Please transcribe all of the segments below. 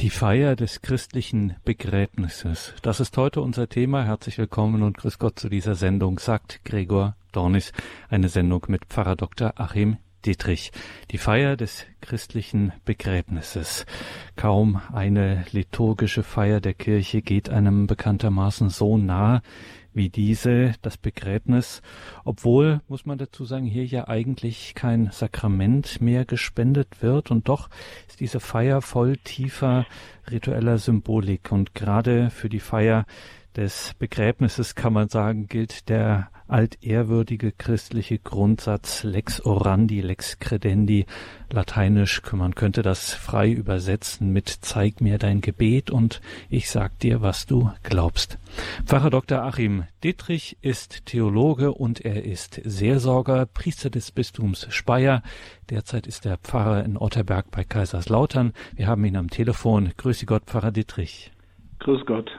Die Feier des christlichen Begräbnisses. Das ist heute unser Thema. Herzlich willkommen und grüß Gott zu dieser Sendung, sagt Gregor Dornis. Eine Sendung mit Pfarrer Dr. Achim Dietrich. Die Feier des christlichen Begräbnisses. Kaum eine liturgische Feier der Kirche geht einem bekanntermaßen so nah wie diese, das Begräbnis, obwohl, muss man dazu sagen, hier ja eigentlich kein Sakrament mehr gespendet wird. Und doch ist diese Feier voll tiefer ritueller Symbolik. Und gerade für die Feier des Begräbnisses kann man sagen, gilt der altehrwürdige christliche Grundsatz lex orandi, lex credendi, lateinisch, man könnte das frei übersetzen mit zeig mir dein Gebet und ich sag dir, was du glaubst. Pfarrer Dr. Achim Dittrich ist Theologe und er ist Seelsorger, Priester des Bistums Speyer. Derzeit ist er Pfarrer in Otterberg bei Kaiserslautern. Wir haben ihn am Telefon. Grüße Gott, Pfarrer Dittrich. Grüß Gott.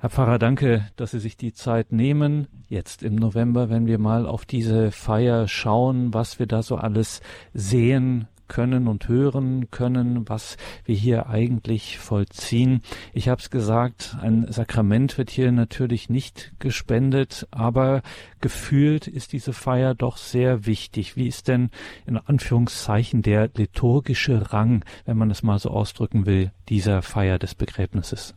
Herr Pfarrer, danke, dass Sie sich die Zeit nehmen, jetzt im November, wenn wir mal auf diese Feier schauen, was wir da so alles sehen können und hören können, was wir hier eigentlich vollziehen. Ich habe es gesagt, ein Sakrament wird hier natürlich nicht gespendet, aber gefühlt ist diese Feier doch sehr wichtig. Wie ist denn in Anführungszeichen der liturgische Rang, wenn man es mal so ausdrücken will, dieser Feier des Begräbnisses?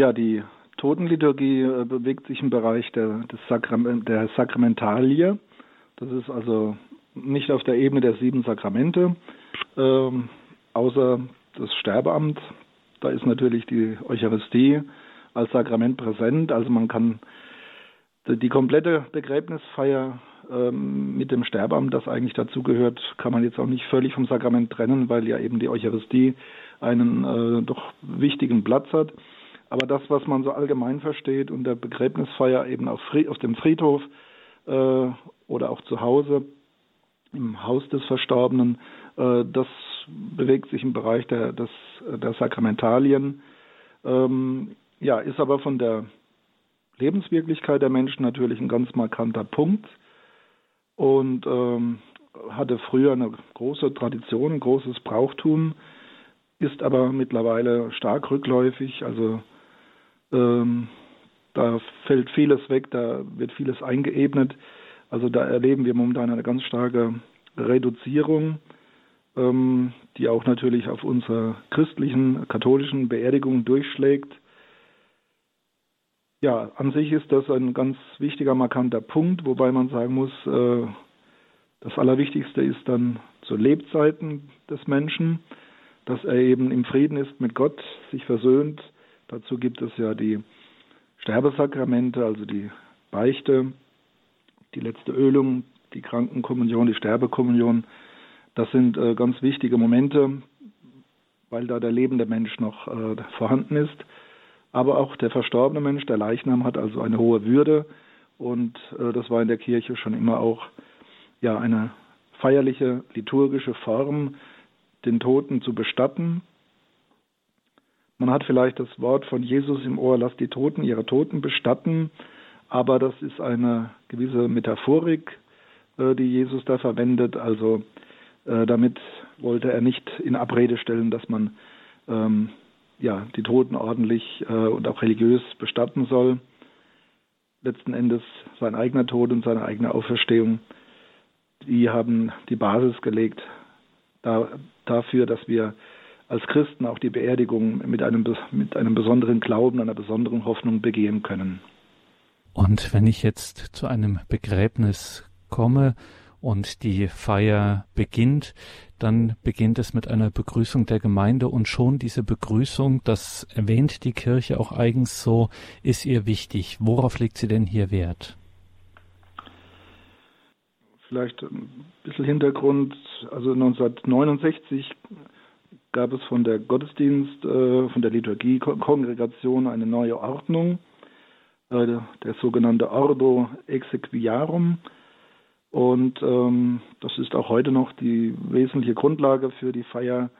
Ja, die Totenliturgie äh, bewegt sich im Bereich der, des Sakram der Sakramentalie. Das ist also nicht auf der Ebene der sieben Sakramente, ähm, außer das Sterbeamt. Da ist natürlich die Eucharistie als Sakrament präsent. Also man kann die komplette Begräbnisfeier ähm, mit dem Sterbeamt, das eigentlich dazugehört, kann man jetzt auch nicht völlig vom Sakrament trennen, weil ja eben die Eucharistie einen äh, doch wichtigen Platz hat. Aber das, was man so allgemein versteht unter Begräbnisfeier eben auf, auf dem Friedhof äh, oder auch zu Hause im Haus des Verstorbenen, äh, das bewegt sich im Bereich der, des, der Sakramentalien. Ähm, ja, ist aber von der Lebenswirklichkeit der Menschen natürlich ein ganz markanter Punkt und ähm, hatte früher eine große Tradition, ein großes Brauchtum, ist aber mittlerweile stark rückläufig. Also ähm, da fällt vieles weg, da wird vieles eingeebnet. Also da erleben wir momentan eine ganz starke Reduzierung, ähm, die auch natürlich auf unsere christlichen, katholischen Beerdigungen durchschlägt. Ja, an sich ist das ein ganz wichtiger, markanter Punkt, wobei man sagen muss, äh, das Allerwichtigste ist dann zu Lebzeiten des Menschen, dass er eben im Frieden ist mit Gott, sich versöhnt, Dazu gibt es ja die Sterbesakramente, also die Beichte, die letzte Ölung, die Krankenkommunion, die Sterbekommunion. Das sind äh, ganz wichtige Momente, weil da der lebende Mensch noch äh, vorhanden ist. Aber auch der verstorbene Mensch, der Leichnam, hat also eine hohe Würde. Und äh, das war in der Kirche schon immer auch ja, eine feierliche, liturgische Form, den Toten zu bestatten, man hat vielleicht das Wort von Jesus im Ohr, lasst die Toten ihre Toten bestatten, aber das ist eine gewisse Metaphorik, äh, die Jesus da verwendet. Also äh, damit wollte er nicht in Abrede stellen, dass man ähm, ja, die Toten ordentlich äh, und auch religiös bestatten soll. Letzten Endes sein eigener Tod und seine eigene Auferstehung, die haben die Basis gelegt da, dafür, dass wir als Christen auch die Beerdigung mit einem, mit einem besonderen Glauben, einer besonderen Hoffnung begehen können. Und wenn ich jetzt zu einem Begräbnis komme und die Feier beginnt, dann beginnt es mit einer Begrüßung der Gemeinde und schon diese Begrüßung, das erwähnt die Kirche auch eigens so, ist ihr wichtig. Worauf legt sie denn hier Wert? Vielleicht ein bisschen Hintergrund. Also 1969 gab es von der Gottesdienst, äh, von der Liturgie-Kongregation eine neue Ordnung, äh, der sogenannte Ordo Exequiarum. Und ähm, das ist auch heute noch die wesentliche Grundlage für die Feier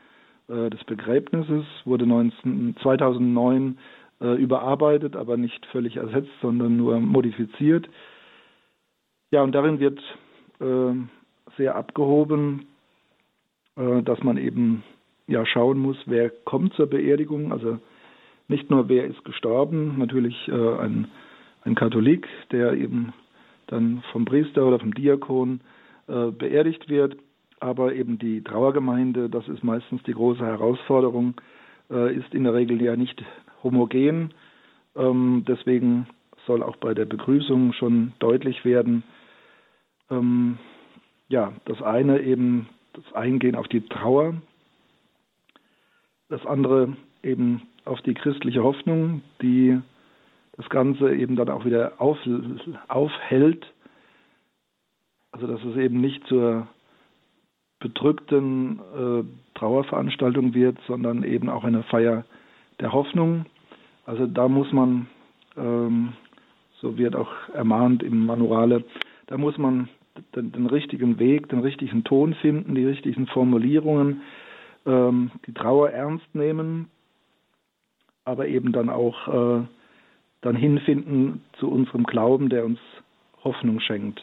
äh, des Begräbnisses, wurde 19, 2009 äh, überarbeitet, aber nicht völlig ersetzt, sondern nur modifiziert. Ja, und darin wird sehr abgehoben dass man eben ja schauen muss, wer kommt zur Beerdigung. Also nicht nur wer ist gestorben, natürlich äh, ein, ein Katholik, der eben dann vom Priester oder vom Diakon äh, beerdigt wird, aber eben die Trauergemeinde, das ist meistens die große Herausforderung, äh, ist in der Regel ja nicht homogen. Ähm, deswegen soll auch bei der Begrüßung schon deutlich werden, ähm, ja, das eine eben das Eingehen auf die Trauer, das andere eben auf die christliche Hoffnung, die das Ganze eben dann auch wieder auf, aufhält. Also dass es eben nicht zur bedrückten äh, Trauerveranstaltung wird, sondern eben auch eine Feier der Hoffnung. Also da muss man, ähm, so wird auch ermahnt im Manuale, da muss man den, den, richtigen Weg, den richtigen Ton finden, die richtigen Formulierungen, ähm, die Trauer ernst nehmen, aber eben dann auch äh, dann hinfinden zu unserem Glauben, der uns Hoffnung schenkt.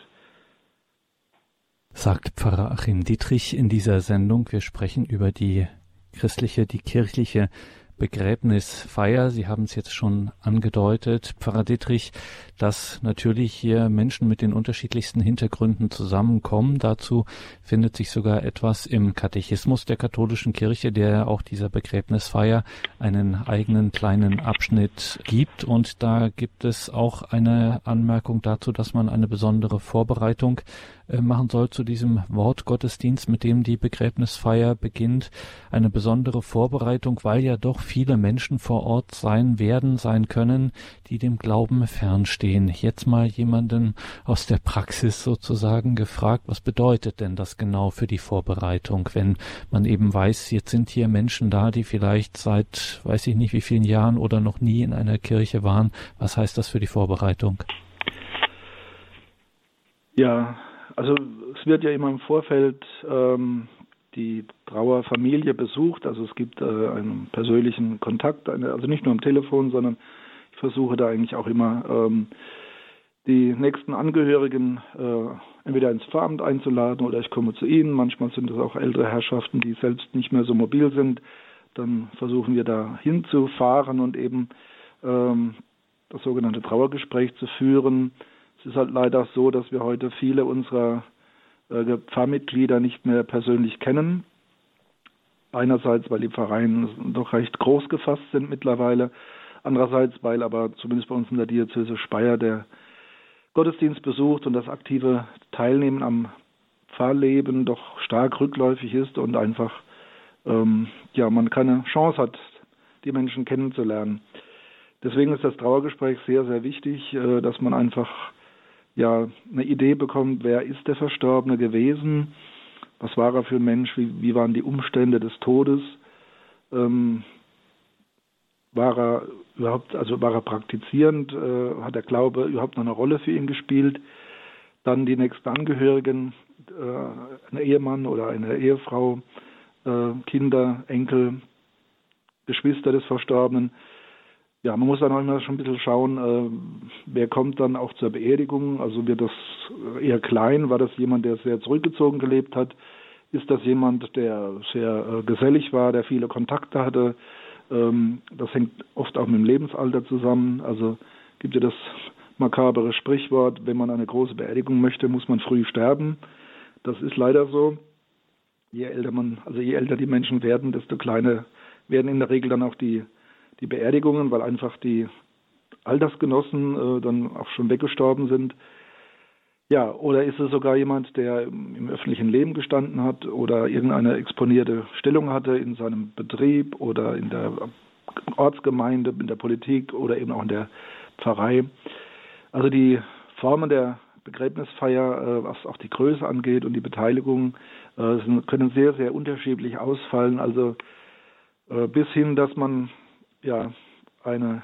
Sagt Pfarrer Achim Dietrich in dieser Sendung. Wir sprechen über die christliche, die kirchliche Begräbnisfeier. Sie haben es jetzt schon angedeutet, Pfarrer Dietrich, dass natürlich hier Menschen mit den unterschiedlichsten Hintergründen zusammenkommen. Dazu findet sich sogar etwas im Katechismus der katholischen Kirche, der auch dieser Begräbnisfeier einen eigenen kleinen Abschnitt gibt. Und da gibt es auch eine Anmerkung dazu, dass man eine besondere Vorbereitung äh, machen soll zu diesem Wortgottesdienst, mit dem die Begräbnisfeier beginnt. Eine besondere Vorbereitung, weil ja doch viele Menschen vor Ort sein werden, sein können, die dem Glauben fernstehen. Jetzt mal jemanden aus der Praxis sozusagen gefragt, was bedeutet denn das genau für die Vorbereitung, wenn man eben weiß, jetzt sind hier Menschen da, die vielleicht seit weiß ich nicht wie vielen Jahren oder noch nie in einer Kirche waren. Was heißt das für die Vorbereitung? Ja, also es wird ja immer im Vorfeld ähm, die Trauerfamilie besucht. Also es gibt äh, einen persönlichen Kontakt, eine, also nicht nur am Telefon, sondern ich versuche da eigentlich auch immer ähm, die nächsten Angehörigen äh, entweder ins Pfarramt einzuladen oder ich komme zu ihnen. Manchmal sind es auch ältere Herrschaften, die selbst nicht mehr so mobil sind. Dann versuchen wir da hinzufahren und eben ähm, das sogenannte Trauergespräch zu führen. Es ist halt leider so, dass wir heute viele unserer äh, Pfarrmitglieder nicht mehr persönlich kennen. Einerseits, weil die Pfarreien doch recht groß gefasst sind mittlerweile. Andererseits, weil aber zumindest bei uns in der Diözese Speyer der Gottesdienst besucht und das aktive Teilnehmen am Pfarrleben doch stark rückläufig ist und einfach ähm, ja man keine Chance hat, die Menschen kennenzulernen. Deswegen ist das Trauergespräch sehr, sehr wichtig, äh, dass man einfach ja eine Idee bekommt, wer ist der Verstorbene gewesen, was war er für ein Mensch, wie, wie waren die Umstände des Todes, ähm, war er überhaupt, also war er praktizierend, äh, hat der Glaube überhaupt noch eine Rolle für ihn gespielt, dann die nächsten Angehörigen, äh, ein Ehemann oder eine Ehefrau, äh, Kinder, Enkel, Geschwister des Verstorbenen, ja, man muss dann auch immer schon ein bisschen schauen, äh, wer kommt dann auch zur Beerdigung. Also wird das eher klein? War das jemand, der sehr zurückgezogen gelebt hat? Ist das jemand, der sehr äh, gesellig war, der viele Kontakte hatte? Ähm, das hängt oft auch mit dem Lebensalter zusammen. Also gibt ja das makabere Sprichwort, wenn man eine große Beerdigung möchte, muss man früh sterben. Das ist leider so. Je älter man, also je älter die Menschen werden, desto kleiner werden in der Regel dann auch die die Beerdigungen, weil einfach die Altersgenossen äh, dann auch schon weggestorben sind. Ja, oder ist es sogar jemand, der im öffentlichen Leben gestanden hat oder irgendeine exponierte Stellung hatte in seinem Betrieb oder in der Ortsgemeinde, in der Politik oder eben auch in der Pfarrei. Also die Formen der Begräbnisfeier, äh, was auch die Größe angeht und die Beteiligung, äh, können sehr, sehr unterschiedlich ausfallen. Also äh, bis hin, dass man ja eine,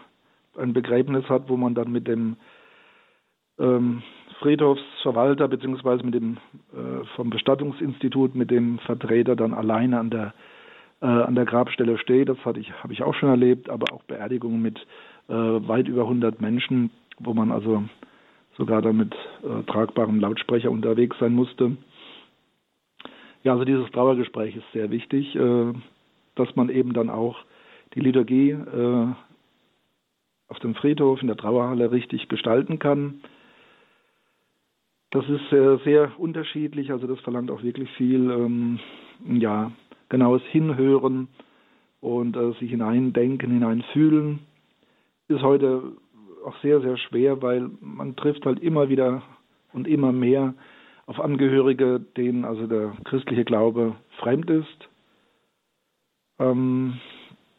ein Begräbnis hat, wo man dann mit dem ähm, Friedhofsverwalter beziehungsweise mit dem äh, vom Bestattungsinstitut mit dem Vertreter dann alleine an der äh, an der Grabstelle steht. Das hatte ich habe ich auch schon erlebt, aber auch Beerdigungen mit äh, weit über 100 Menschen, wo man also sogar dann mit äh, tragbarem Lautsprecher unterwegs sein musste. Ja, also dieses Trauergespräch ist sehr wichtig, äh, dass man eben dann auch die Liturgie äh, auf dem Friedhof in der Trauerhalle richtig gestalten kann. Das ist sehr, sehr unterschiedlich, also das verlangt auch wirklich viel, ähm, ja, genaues Hinhören und äh, sich hineindenken, hineinfühlen. Ist heute auch sehr, sehr schwer, weil man trifft halt immer wieder und immer mehr auf Angehörige, denen also der christliche Glaube fremd ist. Ähm,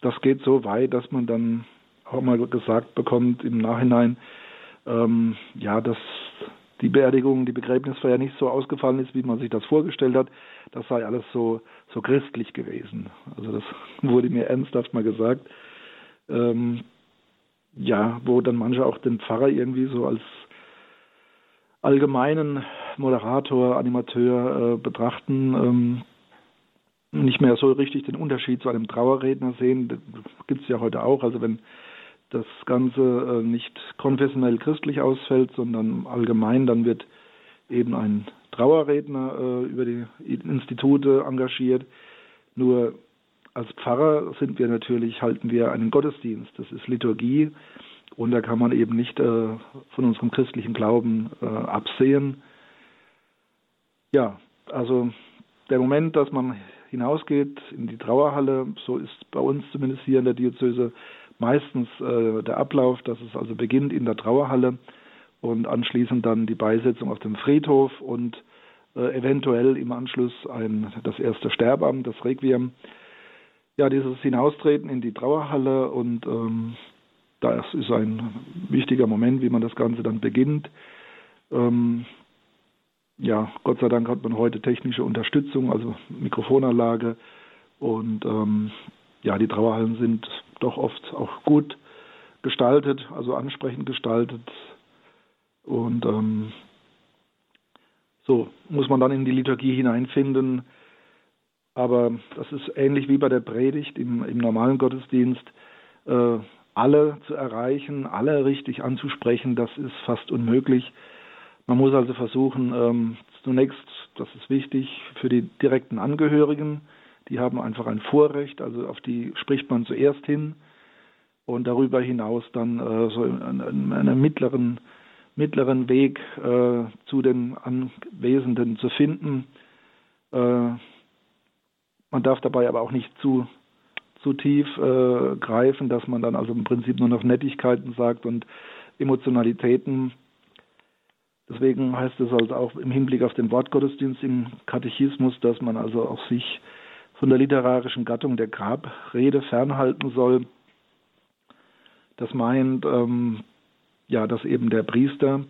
das geht so weit, dass man dann auch mal gesagt bekommt im Nachhinein, ähm, ja, dass die Beerdigung, die Begräbnisfeier nicht so ausgefallen ist, wie man sich das vorgestellt hat. Das sei alles so, so christlich gewesen. Also das wurde mir ernsthaft mal gesagt. Ähm, ja, wo dann manche auch den Pfarrer irgendwie so als allgemeinen Moderator, Animateur äh, betrachten, ähm, nicht mehr so richtig den Unterschied zu einem Trauerredner sehen. Gibt es ja heute auch. Also wenn das Ganze äh, nicht konfessionell christlich ausfällt, sondern allgemein, dann wird eben ein Trauerredner äh, über die Institute engagiert. Nur als Pfarrer sind wir natürlich, halten wir einen Gottesdienst. Das ist Liturgie und da kann man eben nicht äh, von unserem christlichen Glauben absehen. Ja, also der Moment, dass man hinausgeht in die Trauerhalle, so ist bei uns zumindest hier in der Diözese meistens äh, der Ablauf, dass es also beginnt in der Trauerhalle und anschließend dann die Beisetzung auf dem Friedhof und äh, eventuell im Anschluss ein, das erste Sterbamt, das Requiem. Ja, dieses Hinaustreten in die Trauerhalle und ähm, das ist ein wichtiger Moment, wie man das Ganze dann beginnt. Ähm, ja, Gott sei Dank hat man heute technische Unterstützung, also Mikrofonanlage und ähm, ja, die Trauerhallen sind doch oft auch gut gestaltet, also ansprechend gestaltet. Und ähm, so muss man dann in die Liturgie hineinfinden. Aber das ist ähnlich wie bei der Predigt im, im normalen Gottesdienst. Äh, alle zu erreichen, alle richtig anzusprechen, das ist fast unmöglich. Man muss also versuchen, ähm, zunächst, das ist wichtig, für die direkten Angehörigen, die haben einfach ein Vorrecht, also auf die spricht man zuerst hin und darüber hinaus dann äh, so einen, einen mittleren, mittleren Weg äh, zu den Anwesenden zu finden. Äh, man darf dabei aber auch nicht zu, zu tief äh, greifen, dass man dann also im Prinzip nur noch Nettigkeiten sagt und Emotionalitäten. Deswegen heißt es also auch im Hinblick auf den Wortgottesdienst im Katechismus, dass man also auch sich von der literarischen Gattung der Grabrede fernhalten soll. Das meint, ähm, ja, dass eben der Priester,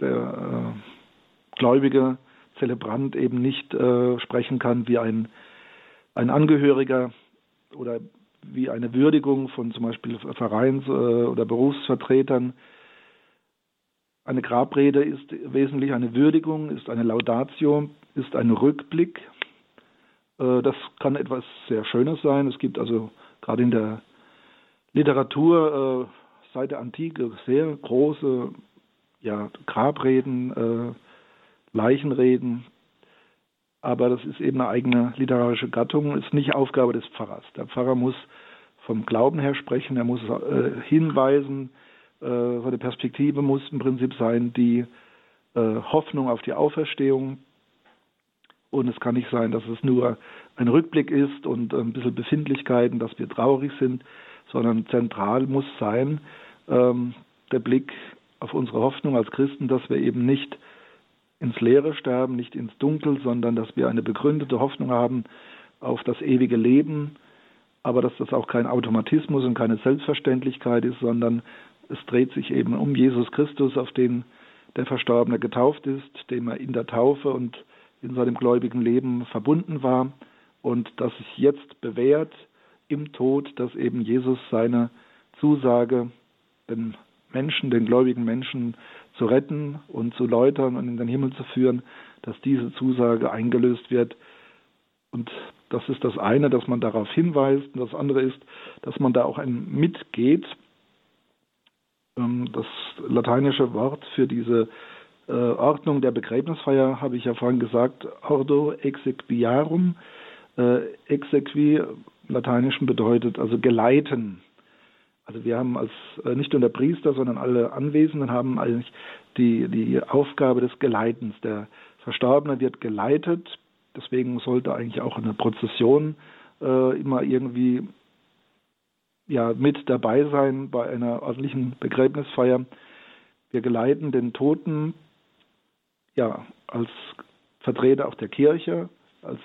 der äh, gläubige Zelebrant eben nicht äh, sprechen kann wie ein, ein Angehöriger oder wie eine Würdigung von zum Beispiel Vereins- äh, oder Berufsvertretern. Eine Grabrede ist wesentlich eine Würdigung, ist eine Laudatio, ist ein Rückblick äh, das kann etwas sehr Schönes sein. Es gibt also gerade in der Literatur äh, seit der Antike sehr große ja, Grabreden, äh, Leichenreden. Aber das ist eben eine eigene literarische Gattung, ist nicht Aufgabe des Pfarrers. Der Pfarrer muss vom Glauben her sprechen, er muss hinweisen, seine Perspektive muss im Prinzip sein, die Hoffnung auf die Auferstehung, und es kann nicht sein, dass es nur ein Rückblick ist und ein bisschen Befindlichkeiten, dass wir traurig sind, sondern zentral muss sein ähm, der Blick auf unsere Hoffnung als Christen, dass wir eben nicht ins Leere sterben, nicht ins Dunkel, sondern dass wir eine begründete Hoffnung haben auf das ewige Leben, aber dass das auch kein Automatismus und keine Selbstverständlichkeit ist, sondern es dreht sich eben um Jesus Christus, auf den der Verstorbene getauft ist, dem er in der Taufe und in seinem gläubigen Leben verbunden war und das sich jetzt bewährt im Tod, dass eben Jesus seine Zusage, den Menschen, den gläubigen Menschen zu retten und zu läutern und in den Himmel zu führen, dass diese Zusage eingelöst wird. Und das ist das eine, dass man darauf hinweist. Und das andere ist, dass man da auch ein mitgeht. Ähm, das lateinische Wort für diese äh, Ordnung der Begräbnisfeier habe ich ja vorhin gesagt, Ordo Exequiarum. Äh, exequi Lateinischen bedeutet also geleiten. Also wir haben als äh, nicht nur der Priester, sondern alle Anwesenden haben eigentlich die, die Aufgabe des Geleitens. Der Verstorbene wird geleitet, deswegen sollte eigentlich auch eine Prozession immer irgendwie ja, mit dabei sein bei einer ordentlichen Begräbnisfeier. Wir geleiten den Toten ja als Vertreter auch der Kirche, als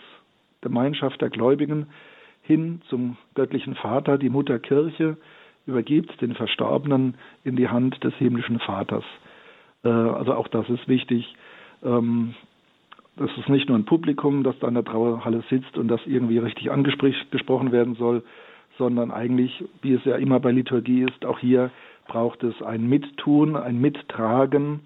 Gemeinschaft der Gläubigen hin zum göttlichen Vater, die Mutter Kirche übergibt den Verstorbenen in die Hand des himmlischen Vaters. Äh, also auch das ist wichtig. Ähm, das ist nicht nur ein Publikum, das da in der Trauerhalle sitzt und das irgendwie richtig angesprochen werden soll, sondern eigentlich, wie es ja immer bei Liturgie ist, auch hier braucht es ein Mittun, ein Mittragen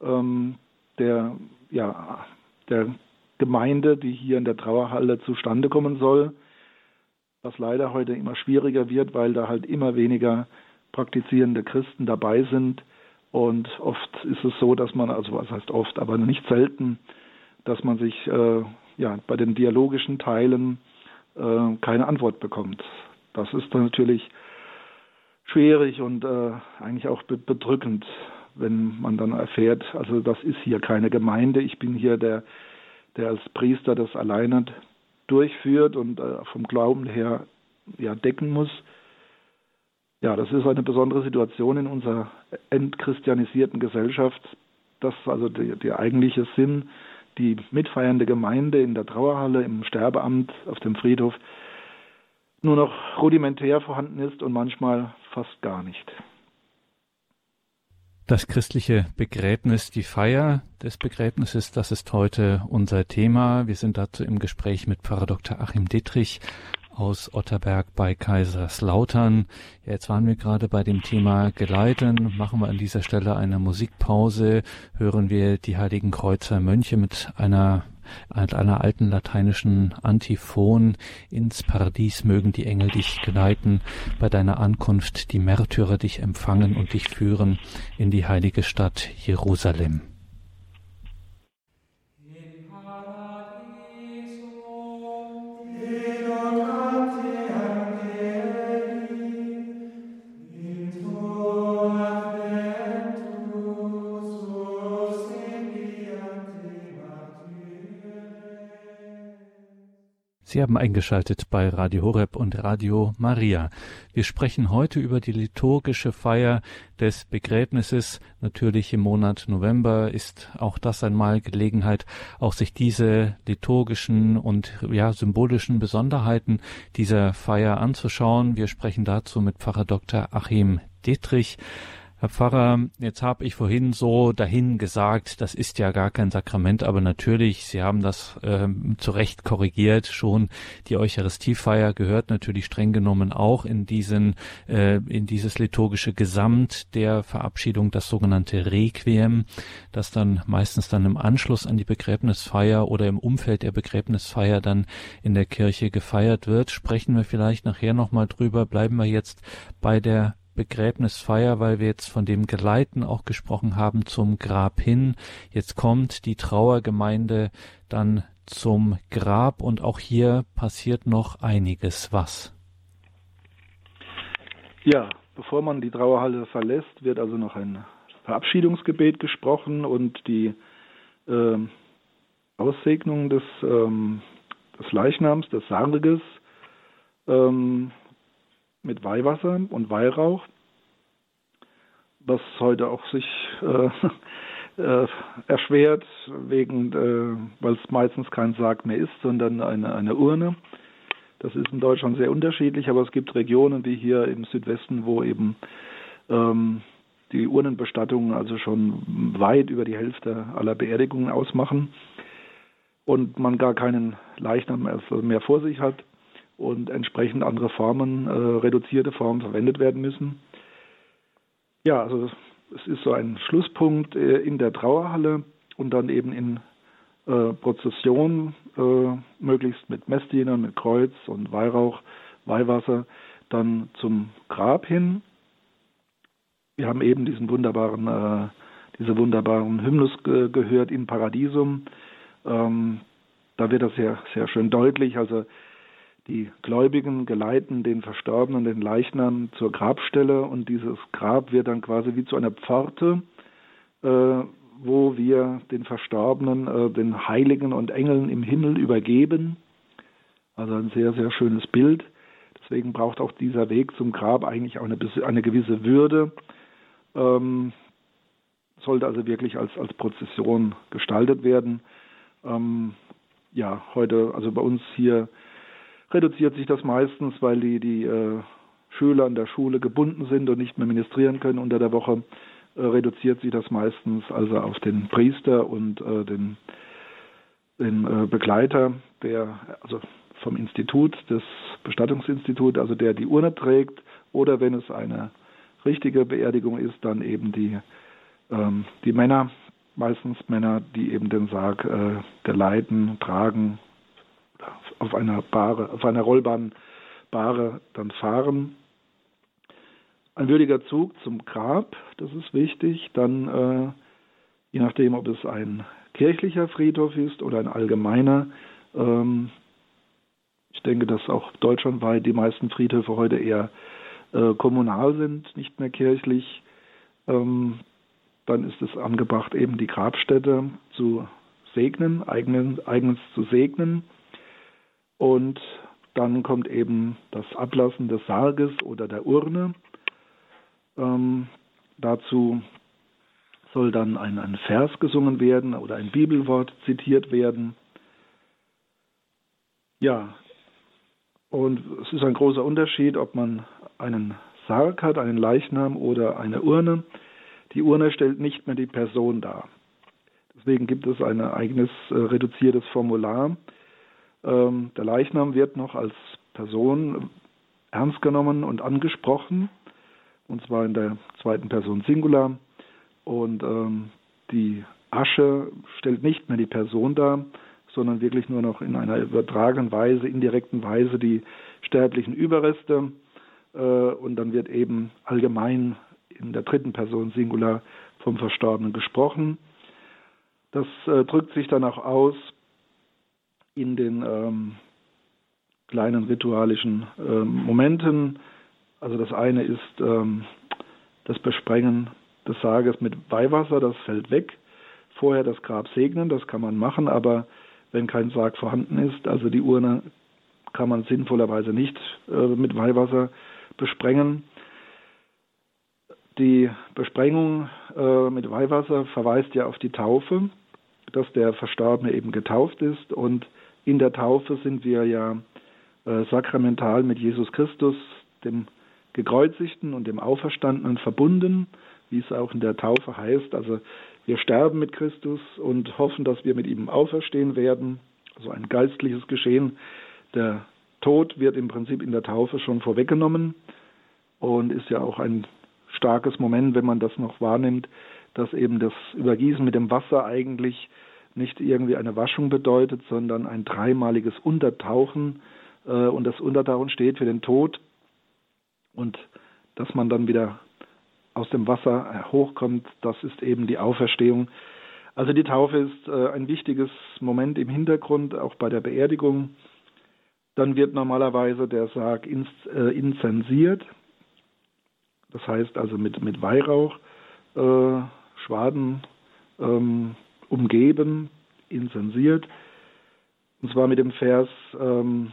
ähm, der, ja, der Gemeinde, die hier in der Trauerhalle zustande kommen soll, was leider heute immer schwieriger wird, weil da halt immer weniger praktizierende Christen dabei sind. Und oft ist es so, dass man, also was heißt oft, aber nicht selten, dass man sich äh, ja, bei den dialogischen Teilen äh, keine Antwort bekommt. Das ist natürlich schwierig und äh, eigentlich auch bedrückend, wenn man dann erfährt, also das ist hier keine Gemeinde, ich bin hier der, der als Priester das alleine durchführt und äh, vom Glauben her ja, decken muss. Ja, das ist eine besondere Situation in unserer entchristianisierten Gesellschaft, dass also der eigentliche Sinn die mitfeiernde Gemeinde in der Trauerhalle, im Sterbeamt, auf dem Friedhof nur noch rudimentär vorhanden ist und manchmal fast gar nicht. Das christliche Begräbnis, die Feier des Begräbnisses, das ist heute unser Thema. Wir sind dazu im Gespräch mit Pfarrer Dr. Achim Dittrich aus Otterberg bei Kaiserslautern. Ja, jetzt waren wir gerade bei dem Thema Geleiten. Machen wir an dieser Stelle eine Musikpause. Hören wir die Heiligen Kreuzer Mönche mit einer mit einer alten lateinischen Antiphon ins Paradies mögen die Engel dich geleiten, bei deiner Ankunft die Märtyrer dich empfangen und dich führen in die heilige Stadt Jerusalem. Sie haben eingeschaltet bei Radio Horeb und Radio Maria. Wir sprechen heute über die liturgische Feier des Begräbnisses. Natürlich im Monat November ist auch das einmal Gelegenheit, auch sich diese liturgischen und ja symbolischen Besonderheiten dieser Feier anzuschauen. Wir sprechen dazu mit Pfarrer Dr. Achim Dietrich. Herr Pfarrer, jetzt habe ich vorhin so dahin gesagt, das ist ja gar kein Sakrament, aber natürlich, Sie haben das äh, zu Recht korrigiert, schon die Eucharistiefeier gehört natürlich streng genommen auch in diesen, äh, in dieses liturgische Gesamt der Verabschiedung, das sogenannte Requiem, das dann meistens dann im Anschluss an die Begräbnisfeier oder im Umfeld der Begräbnisfeier dann in der Kirche gefeiert wird. Sprechen wir vielleicht nachher nochmal drüber, bleiben wir jetzt bei der Begräbnisfeier, weil wir jetzt von dem Geleiten auch gesprochen haben zum Grab hin. Jetzt kommt die Trauergemeinde dann zum Grab und auch hier passiert noch einiges. Was? Ja, bevor man die Trauerhalle verlässt, wird also noch ein Verabschiedungsgebet gesprochen und die äh, Aussegnung des, ähm, des Leichnams, des Sarges, ähm, mit Weihwasser und Weihrauch, was heute auch sich äh, äh, erschwert, wegen, äh, weil es meistens kein Sarg mehr ist, sondern eine, eine Urne. Das ist in Deutschland sehr unterschiedlich, aber es gibt Regionen wie hier im Südwesten, wo eben ähm, die Urnenbestattungen also schon weit über die Hälfte aller Beerdigungen ausmachen und man gar keinen Leichnam mehr vor sich hat und entsprechend andere Formen, äh, reduzierte Formen verwendet werden müssen. Ja, also es ist so ein Schlusspunkt äh, in der Trauerhalle und dann eben in äh, Prozession, äh, möglichst mit Messdienern, mit Kreuz und Weihrauch, Weihwasser, dann zum Grab hin. Wir haben eben diesen wunderbaren äh, diese wunderbaren Hymnus ge gehört im Paradiesum. Ähm, da wird das sehr, sehr schön deutlich. Also die Gläubigen geleiten den Verstorbenen, den Leichnam zur Grabstelle und dieses Grab wird dann quasi wie zu einer Pforte, äh, wo wir den Verstorbenen, äh, den Heiligen und Engeln im Himmel übergeben. Also ein sehr, sehr schönes Bild. Deswegen braucht auch dieser Weg zum Grab eigentlich auch eine, eine gewisse Würde. Ähm, sollte also wirklich als, als Prozession gestaltet werden. Ähm, ja, heute, also bei uns hier reduziert sich das meistens, weil die, die äh, Schüler an der Schule gebunden sind und nicht mehr ministrieren können unter der Woche, äh, reduziert sich das meistens also auf den Priester und äh, den, den äh, Begleiter, der, also vom Institut, des Bestattungsinstituts, also der die Urne trägt, oder wenn es eine richtige Beerdigung ist, dann eben die, ähm, die Männer, meistens Männer, die eben den Sarg äh, geleiten, tragen, auf einer Bahre, auf einer rollbaren Bahre dann fahren. Ein würdiger Zug zum Grab, das ist wichtig. Dann, äh, je nachdem, ob es ein kirchlicher Friedhof ist oder ein allgemeiner, ähm, ich denke, dass auch deutschlandweit die meisten Friedhöfe heute eher äh, kommunal sind, nicht mehr kirchlich. Ähm, dann ist es angebracht, eben die Grabstätte zu segnen, eigen, eigens zu segnen. Und dann kommt eben das Ablassen des Sarges oder der Urne. Ähm, dazu soll dann ein, ein Vers gesungen werden oder ein Bibelwort zitiert werden. Ja, und es ist ein großer Unterschied, ob man einen Sarg hat, einen Leichnam oder eine Urne. Die Urne stellt nicht mehr die Person dar. Deswegen gibt es ein eigenes äh, reduziertes Formular, ähm, der Leichnam wird noch als Person ernst genommen und angesprochen, und zwar in der zweiten Person Singular. Und ähm, die Asche stellt nicht mehr die Person dar, sondern wirklich nur noch in einer übertragenen Weise, indirekten Weise die sterblichen Überreste. Äh, und dann wird eben allgemein in der dritten Person Singular vom Verstorbenen gesprochen. Das äh, drückt sich dann auch aus in den ähm, kleinen ritualischen ähm, Momenten. Also das eine ist ähm, das Besprengen des Sarges mit Weihwasser, das fällt weg. Vorher das Grab segnen, das kann man machen, aber wenn kein Sarg vorhanden ist, also die Urne kann man sinnvollerweise nicht äh, mit Weihwasser besprengen. Die Besprengung äh, mit Weihwasser verweist ja auf die Taufe, dass der Verstorbene eben getauft ist und in der Taufe sind wir ja äh, sakramental mit Jesus Christus, dem Gekreuzigten und dem Auferstandenen verbunden, wie es auch in der Taufe heißt. Also wir sterben mit Christus und hoffen, dass wir mit ihm auferstehen werden. Also ein geistliches Geschehen. Der Tod wird im Prinzip in der Taufe schon vorweggenommen und ist ja auch ein starkes Moment, wenn man das noch wahrnimmt, dass eben das Übergießen mit dem Wasser eigentlich nicht irgendwie eine Waschung bedeutet, sondern ein dreimaliges Untertauchen. Äh, und das Untertauchen steht für den Tod und dass man dann wieder aus dem Wasser hochkommt, das ist eben die Auferstehung. Also die Taufe ist äh, ein wichtiges Moment im Hintergrund, auch bei der Beerdigung. Dann wird normalerweise der Sarg äh, inzensiert, das heißt also mit, mit Weihrauch, Schwaden ähm, umgeben, insensiert. Und zwar mit dem Vers, ähm,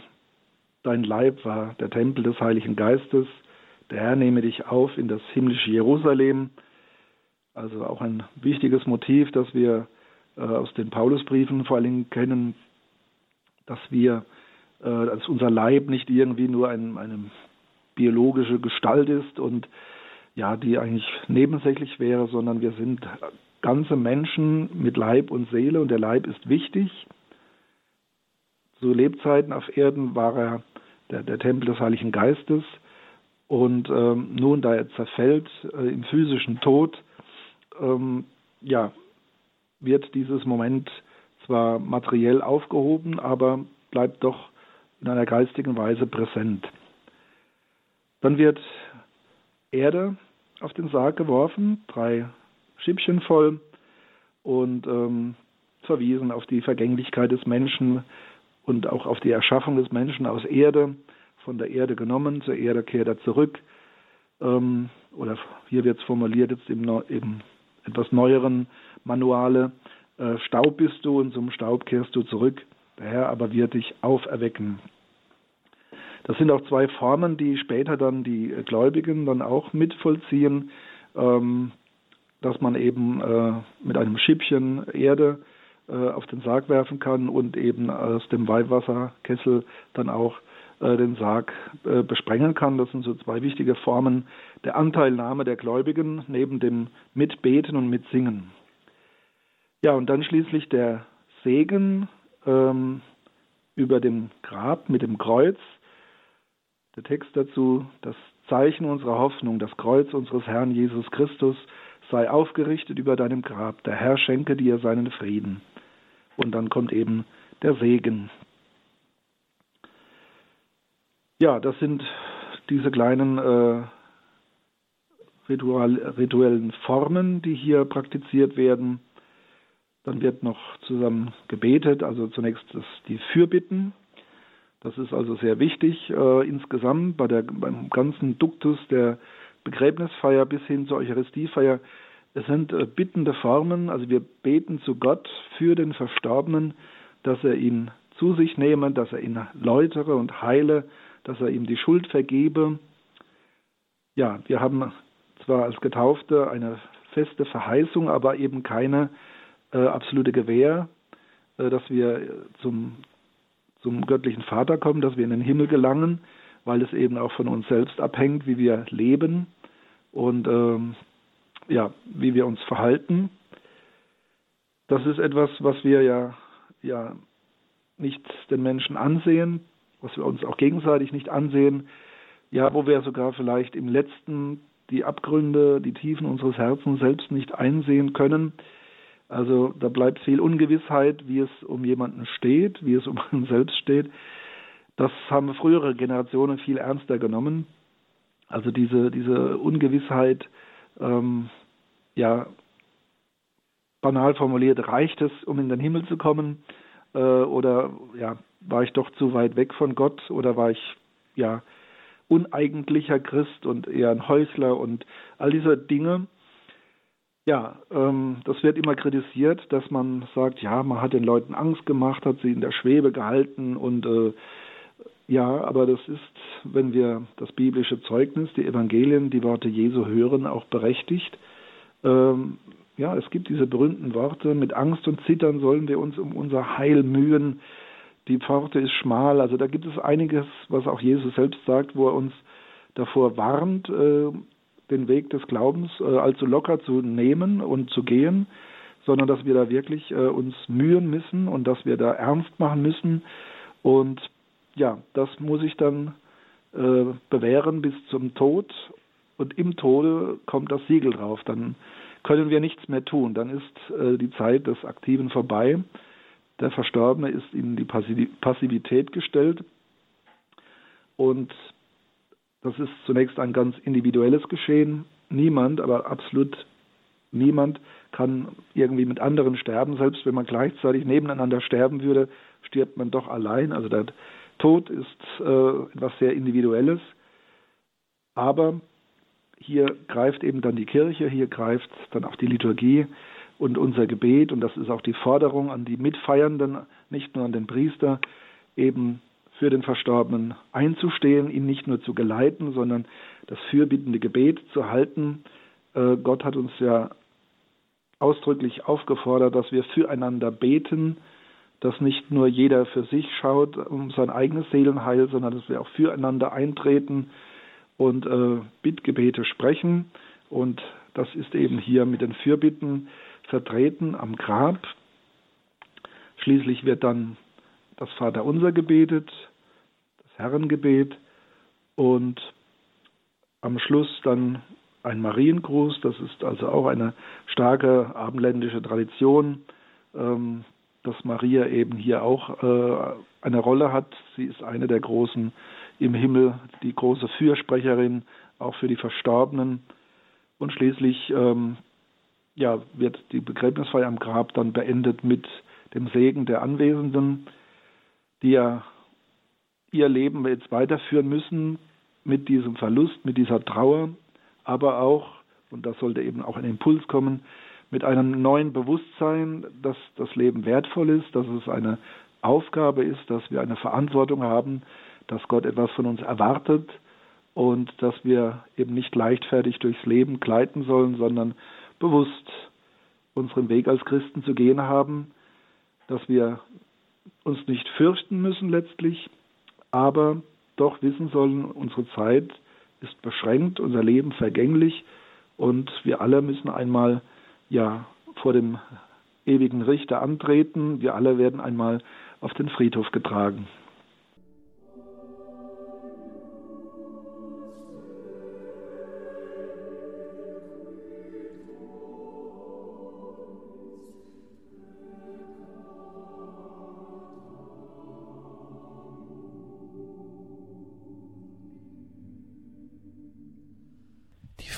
Dein Leib war der Tempel des Heiligen Geistes, der Herr nehme dich auf in das himmlische Jerusalem. Also auch ein wichtiges Motiv, das wir äh, aus den Paulusbriefen vor allem kennen, dass wir, äh, dass unser Leib nicht irgendwie nur ein, eine biologische Gestalt ist und ja, die eigentlich nebensächlich wäre, sondern wir sind ganze Menschen mit Leib und Seele und der Leib ist wichtig. Zu Lebzeiten auf Erden war er der, der Tempel des Heiligen Geistes und ähm, nun, da er zerfällt äh, im physischen Tod, ähm, ja, wird dieses Moment zwar materiell aufgehoben, aber bleibt doch in einer geistigen Weise präsent. Dann wird Erde auf den Sarg geworfen, drei Schippchen voll und ähm, verwiesen auf die Vergänglichkeit des Menschen und auch auf die Erschaffung des Menschen aus Erde, von der Erde genommen, zur Erde kehrt er zurück. Ähm, oder hier wird es formuliert jetzt im, im etwas neueren Manuale, äh, Staub bist du und zum Staub kehrst du zurück. Der Herr aber wird dich auferwecken. Das sind auch zwei Formen, die später dann die Gläubigen dann auch mitvollziehen, ähm, dass man eben äh, mit einem Schippchen Erde äh, auf den Sarg werfen kann und eben aus dem Weihwasserkessel dann auch äh, den Sarg äh, besprengen kann. Das sind so zwei wichtige Formen der Anteilnahme der Gläubigen neben dem Mitbeten und Mitsingen. Ja, und dann schließlich der Segen ähm, über dem Grab mit dem Kreuz. Der Text dazu, das Zeichen unserer Hoffnung, das Kreuz unseres Herrn Jesus Christus sei aufgerichtet über deinem Grab. Der Herr schenke dir seinen Frieden. Und dann kommt eben der Segen. Ja, das sind diese kleinen äh, rituellen Formen, die hier praktiziert werden. Dann wird noch zusammen gebetet, also zunächst die Fürbitten. Das ist also sehr wichtig äh, insgesamt bei der, beim ganzen Duktus der Begräbnisfeier bis hin zur Eucharistiefeier. Es sind äh, bittende Formen, also wir beten zu Gott für den Verstorbenen, dass er ihn zu sich nehme, dass er ihn läutere und heile, dass er ihm die Schuld vergebe. Ja, wir haben zwar als Getaufte eine feste Verheißung, aber eben keine äh, absolute Gewähr, äh, dass wir zum, zum göttlichen Vater kommen, dass wir in den Himmel gelangen, weil es eben auch von uns selbst abhängt, wie wir leben und ähm, ja, wie wir uns verhalten. Das ist etwas, was wir ja, ja nicht den Menschen ansehen, was wir uns auch gegenseitig nicht ansehen, ja, wo wir sogar vielleicht im letzten die Abgründe, die Tiefen unseres Herzens selbst nicht einsehen können. Also da bleibt viel Ungewissheit, wie es um jemanden steht, wie es um uns selbst steht. Das haben frühere Generationen viel ernster genommen. Also diese, diese Ungewissheit, ähm, ja, banal formuliert, reicht es, um in den Himmel zu kommen? Äh, oder ja, war ich doch zu weit weg von Gott? Oder war ich ja uneigentlicher Christ und eher ein Häusler und all diese Dinge? Ja, ähm, das wird immer kritisiert, dass man sagt, ja, man hat den Leuten Angst gemacht, hat sie in der Schwebe gehalten und äh, ja, aber das ist, wenn wir das biblische Zeugnis, die Evangelien, die Worte Jesu hören, auch berechtigt. Ähm, ja, es gibt diese berühmten Worte, mit Angst und Zittern sollen wir uns um unser Heil mühen. Die Pforte ist schmal, also da gibt es einiges, was auch Jesus selbst sagt, wo er uns davor warnt, äh, den Weg des Glaubens äh, allzu locker zu nehmen und zu gehen, sondern dass wir da wirklich äh, uns mühen müssen und dass wir da ernst machen müssen. Und ja, das muss ich dann äh, bewähren bis zum Tod. Und im Tode kommt das Siegel drauf. Dann können wir nichts mehr tun. Dann ist äh, die Zeit des Aktiven vorbei. Der Verstorbene ist in die Passivität gestellt. Und das ist zunächst ein ganz individuelles Geschehen. Niemand, aber absolut niemand kann irgendwie mit anderen sterben. Selbst wenn man gleichzeitig nebeneinander sterben würde, stirbt man doch allein. Also der Tod ist äh, etwas sehr Individuelles. Aber hier greift eben dann die Kirche, hier greift dann auch die Liturgie und unser Gebet. Und das ist auch die Forderung an die Mitfeiernden, nicht nur an den Priester, eben für den Verstorbenen einzustehen, ihn nicht nur zu geleiten, sondern das fürbittende Gebet zu halten. Äh, Gott hat uns ja ausdrücklich aufgefordert, dass wir füreinander beten, dass nicht nur jeder für sich schaut um sein eigenes Seelenheil, sondern dass wir auch füreinander eintreten und äh, Bittgebete sprechen. Und das ist eben hier mit den Fürbitten vertreten am Grab. Schließlich wird dann das Vaterunser gebetet, Herrengebet und am Schluss dann ein Mariengruß. Das ist also auch eine starke abendländische Tradition, ähm, dass Maria eben hier auch äh, eine Rolle hat. Sie ist eine der großen im Himmel, die große Fürsprecherin auch für die Verstorbenen. Und schließlich ähm, ja, wird die Begräbnisfeier am Grab dann beendet mit dem Segen der Anwesenden, die ja ihr Leben jetzt weiterführen müssen mit diesem Verlust, mit dieser Trauer, aber auch, und das sollte eben auch ein Impuls kommen, mit einem neuen Bewusstsein, dass das Leben wertvoll ist, dass es eine Aufgabe ist, dass wir eine Verantwortung haben, dass Gott etwas von uns erwartet und dass wir eben nicht leichtfertig durchs Leben gleiten sollen, sondern bewusst unseren Weg als Christen zu gehen haben, dass wir uns nicht fürchten müssen letztlich, aber doch wissen sollen, unsere Zeit ist beschränkt, unser Leben vergänglich und wir alle müssen einmal ja vor dem ewigen Richter antreten. Wir alle werden einmal auf den Friedhof getragen.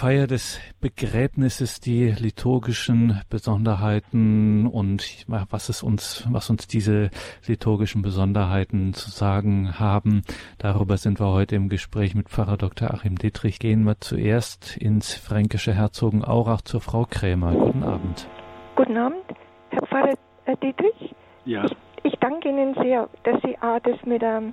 Feier des Begräbnisses, die liturgischen Besonderheiten und was es uns, was uns diese liturgischen Besonderheiten zu sagen haben. Darüber sind wir heute im Gespräch mit Pfarrer Dr. Achim Dietrich. Gehen wir zuerst ins fränkische Herzogenaurach zur Frau Krämer. Guten Abend. Guten Abend, Herr Pfarrer Dietrich. Ja. Ich, ich danke Ihnen sehr, dass Sie A, das mit der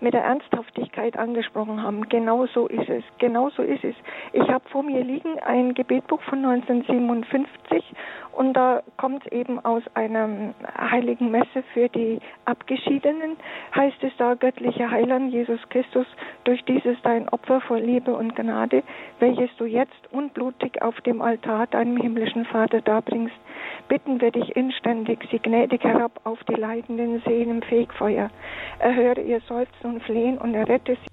mit der Ernsthaftigkeit angesprochen haben. Genau so ist es. Genau so ist es. Ich habe vor mir liegen ein Gebetbuch von 1957 und da kommt es eben aus einer heiligen Messe für die Abgeschiedenen, heißt es da, göttlicher Heiland Jesus Christus, durch dieses dein Opfer vor Liebe und Gnade, welches du jetzt unblutig auf dem Altar deinem himmlischen Vater darbringst, bitten wir dich inständig, sie gnädig herab auf die leidenden Seelen im Fegfeuer. Erhöre ihr Seufzen und Flehen und errette sie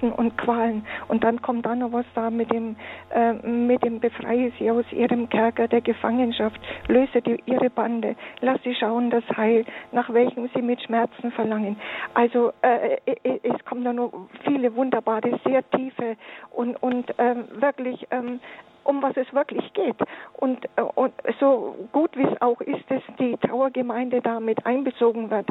und Qualen. Und dann kommt dann noch was da mit dem, äh, mit dem Befreie sie aus ihrem Kerker der Gefangenschaft, löse die, ihre Bande, lass sie schauen das Heil, nach welchem sie mit Schmerzen verlangen. Also äh, es kommen da noch viele wunderbare, sehr tiefe und, und ähm, wirklich ähm, um was es wirklich geht. Und, äh, und so gut wie es auch ist, dass die Trauergemeinde da mit einbezogen wird.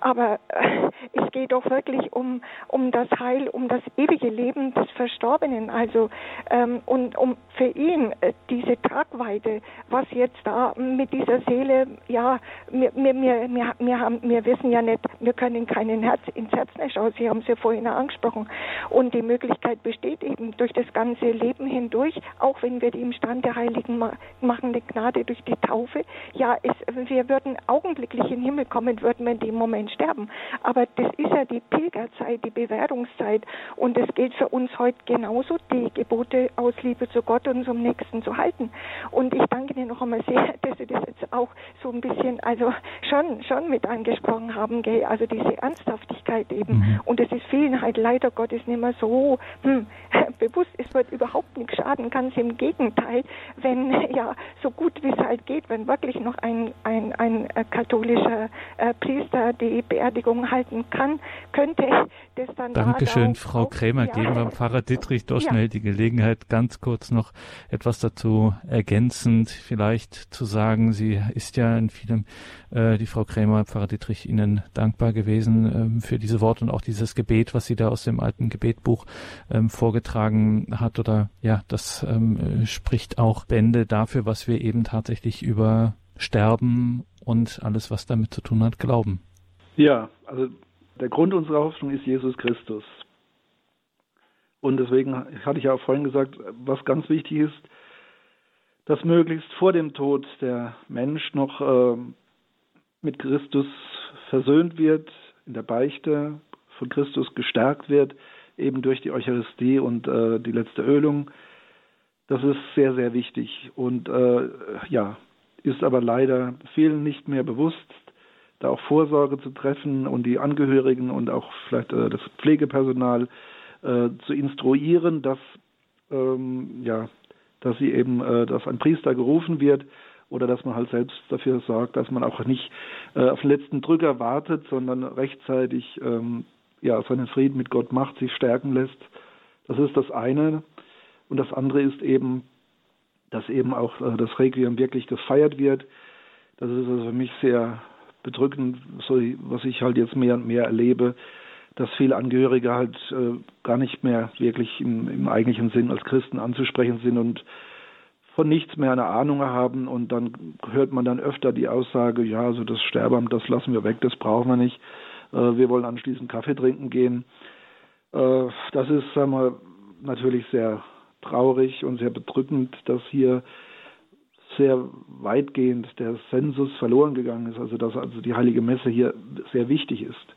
Aber äh, es geht doch wirklich um, um das Heil, um das ewige Leben des Verstorbenen. Also ähm, und um für ihn äh, diese Tragweite, was jetzt da mit dieser Seele, ja, wir, wir, wir, wir, haben, wir wissen ja nicht, wir können keinen Herz ins Herz nicht schauen. Sie haben es ja vorhin angesprochen. Und die Möglichkeit besteht eben durch das ganze Leben hindurch, auch wenn wir die im Stand der Heiligen machende Gnade durch die Taufe. Ja, es, wir würden augenblicklich in den Himmel kommen, würden wir in dem Moment sterben. Aber das ist ja die Pilgerzeit, die Bewährungszeit. Und es gilt für uns heute genauso, die Gebote aus Liebe zu Gott und zum Nächsten zu halten. Und ich danke Ihnen noch einmal sehr, dass Sie das jetzt auch so ein bisschen, also schon, schon mit angesprochen haben, gell? also diese Ernsthaftigkeit eben. Mhm. Und es ist vielen halt leider Gottes nicht mehr so hm, bewusst. Es wird überhaupt nichts schaden, es im Gegenteil Gegenteil, wenn ja so gut wie es halt geht, wenn wirklich noch ein, ein, ein äh, katholischer äh, Priester die Beerdigung halten kann, könnte das dann. Dankeschön, Frau Krämer. Ja, Geben wir Pfarrer Dittrich doch schnell die Gelegenheit, ganz kurz noch etwas dazu ergänzend vielleicht zu sagen. Sie ist ja in vielem, äh, die Frau Krämer, Pfarrer Dittrich, Ihnen dankbar gewesen ähm, für diese Worte und auch dieses Gebet, was sie da aus dem alten Gebetbuch ähm, vorgetragen hat oder ja, das ähm, spricht auch Bände dafür, was wir eben tatsächlich über Sterben und alles, was damit zu tun hat, glauben. Ja, also der Grund unserer Hoffnung ist Jesus Christus. Und deswegen hatte ich ja auch vorhin gesagt, was ganz wichtig ist, dass möglichst vor dem Tod der Mensch noch äh, mit Christus versöhnt wird, in der Beichte von Christus gestärkt wird, eben durch die Eucharistie und äh, die letzte Ölung das ist sehr, sehr wichtig und äh, ja, ist aber leider vielen nicht mehr bewusst, da auch Vorsorge zu treffen und die Angehörigen und auch vielleicht äh, das Pflegepersonal äh, zu instruieren, dass ähm, ja, dass sie eben, äh, dass ein Priester gerufen wird oder dass man halt selbst dafür sorgt, dass man auch nicht äh, auf den letzten Drücker wartet, sondern rechtzeitig ähm, ja seinen Frieden mit Gott macht, sich stärken lässt. Das ist das eine. Und das andere ist eben, dass eben auch äh, das Requiem wirklich gefeiert wird. Das ist also für mich sehr bedrückend, so, was ich halt jetzt mehr und mehr erlebe, dass viele Angehörige halt äh, gar nicht mehr wirklich im, im, eigentlichen Sinn als Christen anzusprechen sind und von nichts mehr eine Ahnung haben und dann hört man dann öfter die Aussage, ja, also das Sterbeamt, das lassen wir weg, das brauchen wir nicht, äh, wir wollen anschließend Kaffee trinken gehen. Äh, das ist, sagen wir, natürlich sehr traurig und sehr bedrückend, dass hier sehr weitgehend der Sensus verloren gegangen ist, also dass also die heilige Messe hier sehr wichtig ist.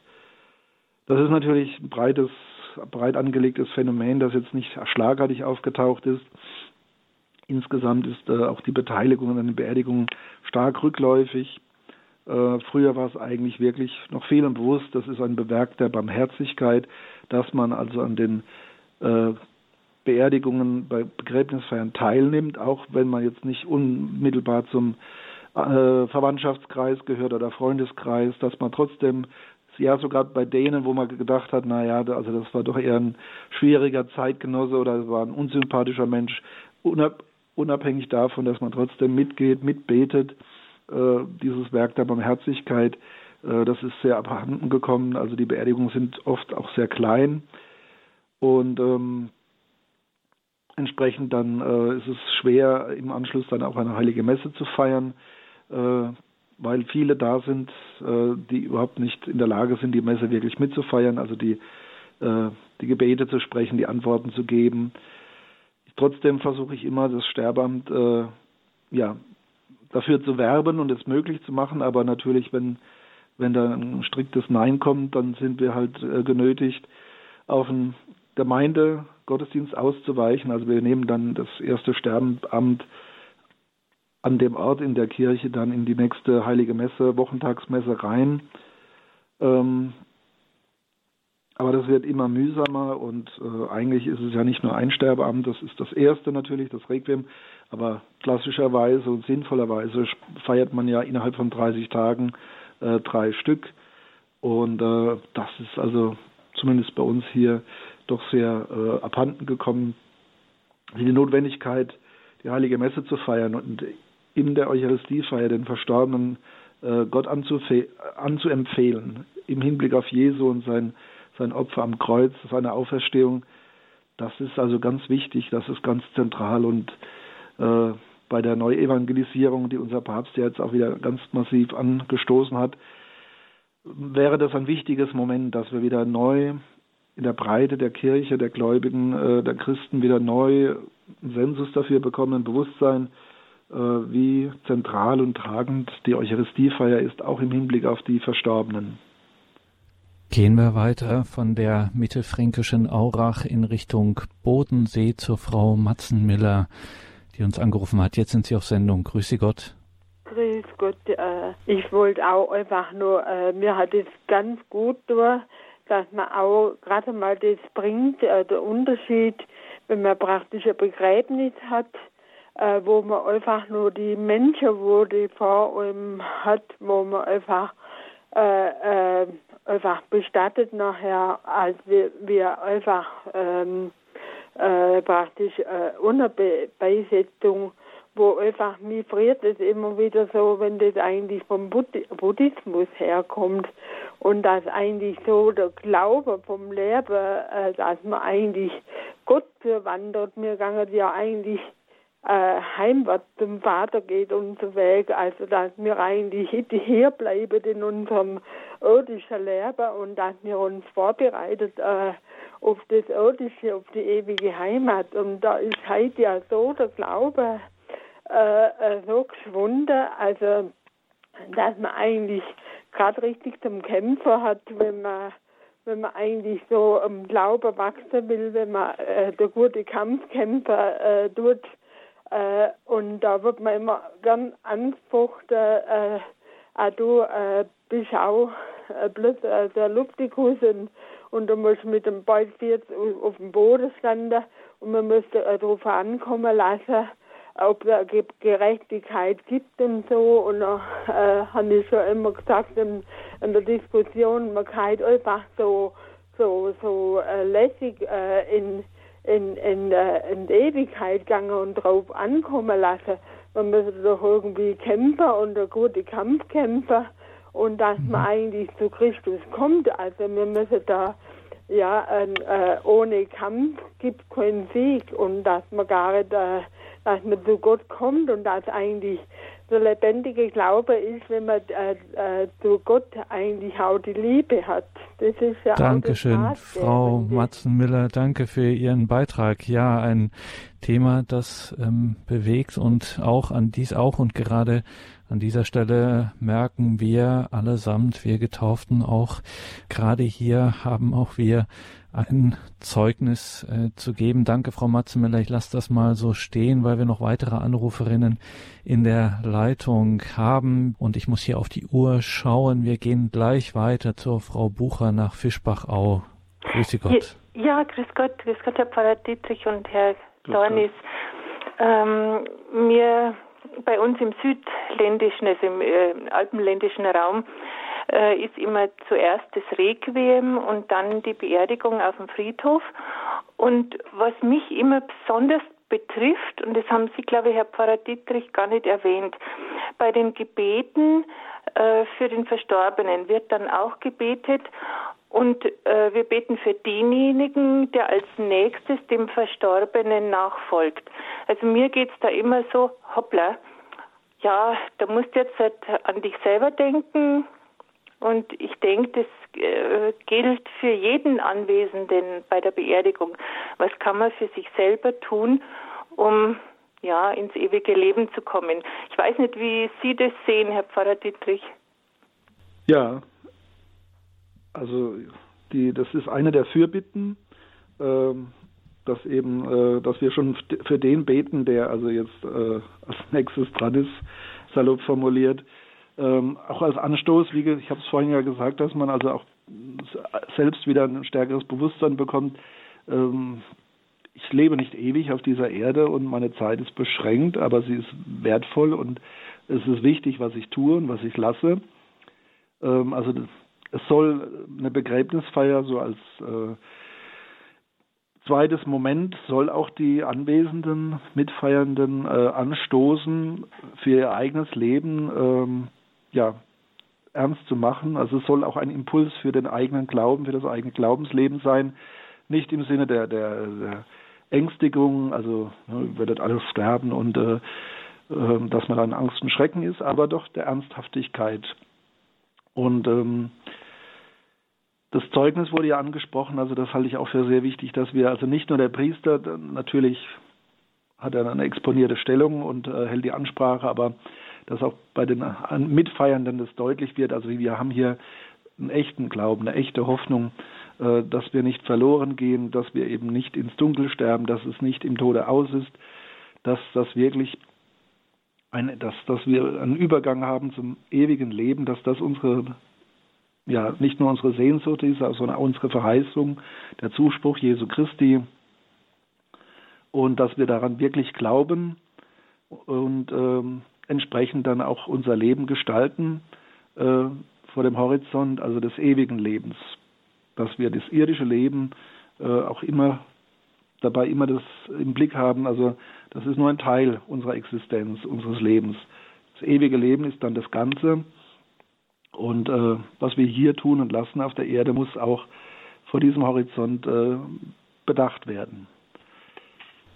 Das ist natürlich ein breites, breit angelegtes Phänomen, das jetzt nicht schlagartig aufgetaucht ist. Insgesamt ist äh, auch die Beteiligung an den Beerdigungen stark rückläufig. Äh, früher war es eigentlich wirklich noch vielen bewusst, das ist ein Bewerk der Barmherzigkeit, dass man also an den äh, Beerdigungen bei Begräbnisfeiern teilnimmt, auch wenn man jetzt nicht unmittelbar zum äh, Verwandtschaftskreis gehört oder Freundeskreis, dass man trotzdem ja sogar bei denen, wo man gedacht hat, na ja, also das war doch eher ein schwieriger Zeitgenosse oder war ein unsympathischer Mensch, unabhängig davon, dass man trotzdem mitgeht, mitbetet, äh, dieses Werk der Barmherzigkeit, äh, das ist sehr abhanden gekommen. Also die Beerdigungen sind oft auch sehr klein und ähm, entsprechend dann äh, ist es schwer, im Anschluss dann auch eine heilige Messe zu feiern. Äh, weil viele da sind, äh, die überhaupt nicht in der Lage sind, die Messe wirklich mitzufeiern, also die, äh, die Gebete zu sprechen, die Antworten zu geben. Trotzdem versuche ich immer, das Sterbeamt äh, ja, dafür zu werben und es möglich zu machen, aber natürlich, wenn, wenn da ein striktes Nein kommt, dann sind wir halt äh, genötigt, auf einen Gemeindegottesdienst auszuweichen. Also wir nehmen dann das erste Sterbeamt an dem Ort in der Kirche dann in die nächste heilige Messe, Wochentagsmesse rein. Ähm, aber das wird immer mühsamer und äh, eigentlich ist es ja nicht nur ein Sterbeamt, das ist das erste natürlich, das Requiem, aber klassischerweise und sinnvollerweise feiert man ja innerhalb von 30 Tagen äh, drei Stück und äh, das ist also zumindest bei uns hier doch sehr äh, abhanden gekommen. Die Notwendigkeit, die heilige Messe zu feiern und in der Eucharistiefeier den Verstorbenen äh, Gott anzuempfehlen, im Hinblick auf Jesu und sein, sein Opfer am Kreuz, seine Auferstehung. Das ist also ganz wichtig, das ist ganz zentral und äh, bei der Neuevangelisierung, die unser Papst jetzt auch wieder ganz massiv angestoßen hat, wäre das ein wichtiges Moment, dass wir wieder neu in der Breite der Kirche, der Gläubigen, äh, der Christen wieder neu einen Sensus dafür bekommen, ein Bewusstsein, äh, wie zentral und tragend die Eucharistiefeier ist, auch im Hinblick auf die Verstorbenen. Gehen wir weiter von der mittelfränkischen Aurach in Richtung Bodensee zur Frau Matzenmiller, die uns angerufen hat. Jetzt sind Sie auf Sendung. Grüße Gott. Grüß Gott. Äh, ich wollte auch einfach nur, äh, mir hat es ganz gut durch, dass man auch gerade mal das bringt, der Unterschied, wenn man praktisch ein Begräbnis hat, äh, wo man einfach nur die Menschen, wo die vor einem hat, wo man einfach äh, äh, einfach bestattet nachher, als wir, wir einfach ähm, äh, praktisch äh, Beisetzung, wo einfach mir friert es immer wieder so, wenn das eigentlich vom Buddhismus herkommt und dass eigentlich so der Glaube vom Leben, äh, dass man eigentlich Gott verwandert, mir gangen ja eigentlich äh, heimwärts zum Vater geht unser Weg, also dass wir eigentlich hier bleiben in unserem irdischen Leben und dass wir uns vorbereitet äh, auf das irdische, auf die ewige Heimat. Und da ist heute ja so der Glaube äh, äh so geschwunden, also dass man eigentlich gerade richtig zum Kämpfer hat, wenn man wenn man eigentlich so im Glauben wachsen will, wenn man äh, der gute Kampfkämpfer äh, tut, äh, und da wird man immer gern angefochten, äh, ah, du äh, bist auch äh, bloß äh, der Luftikus und, und du musst mit dem Beut jetzt auf dem Boden standen und man müsste äh, darauf ankommen lassen, ob es Gerechtigkeit gibt und so. Und da äh, habe ich schon immer gesagt in, in der Diskussion, man kann einfach so, so, so äh, lässig äh, in in, in, äh, in Ewigkeit gegangen und drauf ankommen lassen. Man müsste doch irgendwie kämpfen und ein guter Kampfkämpfer und dass man mhm. eigentlich zu Christus kommt. Also wir müssen da ja äh, ohne Kampf gibt keinen Sieg und dass man gar nicht, äh, dass man zu Gott kommt und dass eigentlich der lebendige Glaube ist, wenn man äh, äh, zu Gott eigentlich auch die Liebe hat. Das ist ja Dankeschön, auch Frau Matzenmüller. Danke für Ihren Beitrag. Ja, ein Thema, das ähm, bewegt und auch an dies auch und gerade an dieser Stelle merken wir allesamt, wir Getauften auch, gerade hier haben auch wir ein Zeugnis äh, zu geben. Danke, Frau Matzenmüller. Ich lasse das mal so stehen, weil wir noch weitere Anruferinnen in der Leitung haben. Und ich muss hier auf die Uhr schauen. Wir gehen gleich weiter zur Frau Bucher nach Fischbachau. Grüße Gott. Ja, grüß Gott. Grüß Gott, Herr Pfarrer Dietrich und Herr Dornis. Ähm, mir bei uns im südländischen, also im äh, alpenländischen Raum, äh, ist immer zuerst das Requiem und dann die Beerdigung auf dem Friedhof. Und was mich immer besonders betrifft, und das haben Sie, glaube ich, Herr Pfarrer Dietrich gar nicht erwähnt, bei den Gebeten äh, für den Verstorbenen wird dann auch gebetet und äh, wir beten für denjenigen, der als nächstes dem Verstorbenen nachfolgt. Also mir geht's da immer so, hoppla, ja, da musst du jetzt halt an dich selber denken, und ich denke, das äh, gilt für jeden Anwesenden bei der Beerdigung. Was kann man für sich selber tun, um ja ins ewige Leben zu kommen? Ich weiß nicht, wie Sie das sehen, Herr Pfarrer Dietrich. Ja, also die, das ist eine der Fürbitten, äh, dass eben, äh, dass wir schon für den beten, der also jetzt äh, als nächstes dran ist, salopp formuliert, ähm, auch als Anstoß, wie ich habe es vorhin ja gesagt, dass man also auch selbst wieder ein stärkeres Bewusstsein bekommt. Ähm, ich lebe nicht ewig auf dieser Erde und meine Zeit ist beschränkt, aber sie ist wertvoll und es ist wichtig, was ich tue und was ich lasse. Ähm, also es soll eine Begräbnisfeier so als äh, zweites Moment soll auch die anwesenden Mitfeiernden äh, anstoßen, für ihr eigenes Leben ähm, ja, ernst zu machen. Also es soll auch ein Impuls für den eigenen Glauben, für das eigene Glaubensleben sein. Nicht im Sinne der, der, der Ängstigung, also ne, werdet alle sterben und äh, äh, dass man dann Angst und Schrecken ist, aber doch der Ernsthaftigkeit. Und ähm, das Zeugnis wurde ja angesprochen, also das halte ich auch für sehr wichtig, dass wir also nicht nur der Priester, natürlich hat er eine exponierte Stellung und äh, hält die Ansprache, aber dass auch bei den Mitfeiernden das deutlich wird. Also wir haben hier einen echten Glauben, eine echte Hoffnung, äh, dass wir nicht verloren gehen, dass wir eben nicht ins Dunkel sterben, dass es nicht im Tode aus ist, dass das wirklich eine, dass, dass wir einen Übergang haben zum ewigen Leben, dass das unsere ja nicht nur unsere Sehnsucht ist, sondern auch unsere Verheißung, der Zuspruch Jesu Christi und dass wir daran wirklich glauben und ähm, entsprechend dann auch unser Leben gestalten äh, vor dem Horizont, also des ewigen Lebens. Dass wir das irdische Leben äh, auch immer dabei immer das im Blick haben, also das ist nur ein Teil unserer Existenz, unseres Lebens. Das ewige Leben ist dann das Ganze. Und äh, was wir hier tun und lassen auf der Erde, muss auch vor diesem Horizont äh, bedacht werden.